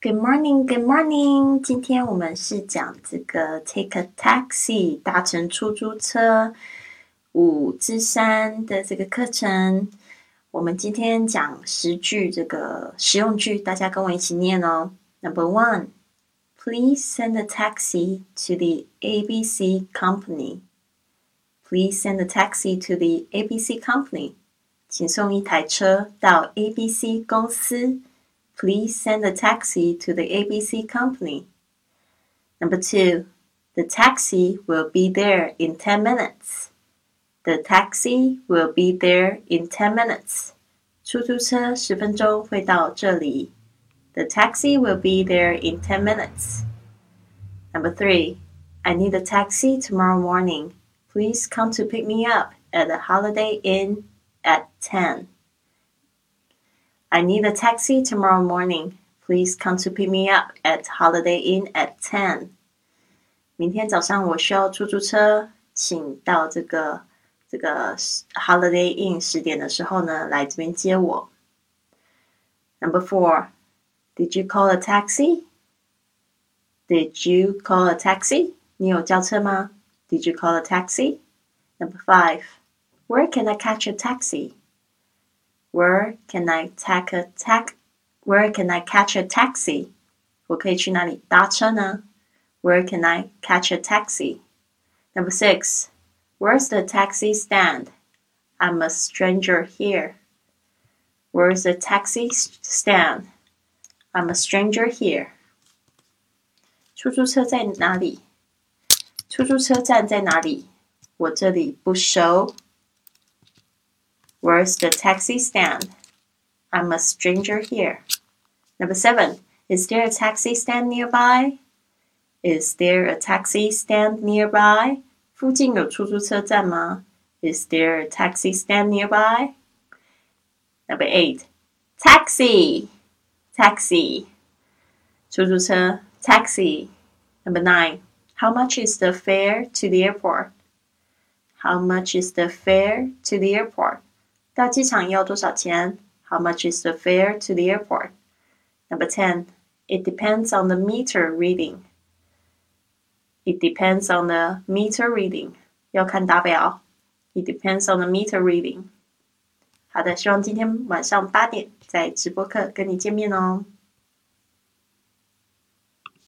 Good morning, good morning。今天我们是讲这个 take a taxi 搭乘出租车五之三的这个课程。我们今天讲十句这个实用句，大家跟我一起念哦。Number one, please send a taxi to the ABC company. Please send a taxi to the ABC company. 请送一台车到 ABC 公司。Please send a taxi to the ABC company. Number two, the taxi will be there in 10 minutes. The taxi will be there in 10 minutes. 出租车十分钟会到这里。The taxi will be there in 10 minutes. Number three, I need a taxi tomorrow morning. Please come to pick me up at the Holiday Inn at 10. I need a taxi tomorrow morning. Please come to pick me up at Holiday Inn at ten. 明天早上我需要出租车，请到这个这个 Holiday Inn 十点的时候呢，来这边接我。Number four, did you call a taxi? Did you call a taxi? 你有叫车吗？Did you call a taxi? Number five, where can I catch a taxi? Where can I take a tax? Where can I catch a taxi? 我可以去哪里搭车呢？Where can I catch a taxi? Number six. Where's the taxi stand? I'm a stranger here. Where's the taxi stand? I'm a stranger here. 出租车在哪里？出租车站在哪里？我这里不熟。 Where's the taxi stand? I'm a stranger here. Number seven. Is there a taxi stand nearby? Is there a taxi stand nearby? 附近有出租车站吗？Is there a taxi stand nearby? Number eight. Taxi. Taxi. 出租车 taxi. Number nine. How much is the fare to the airport? How much is the fare to the airport? 到机场要多少钱？How much is the fare to the airport? Number ten. It depends on the meter reading. It depends on the meter reading. 要看打表。It depends on the meter reading. 好的，希望今天晚上八点在直播课跟你见面哦。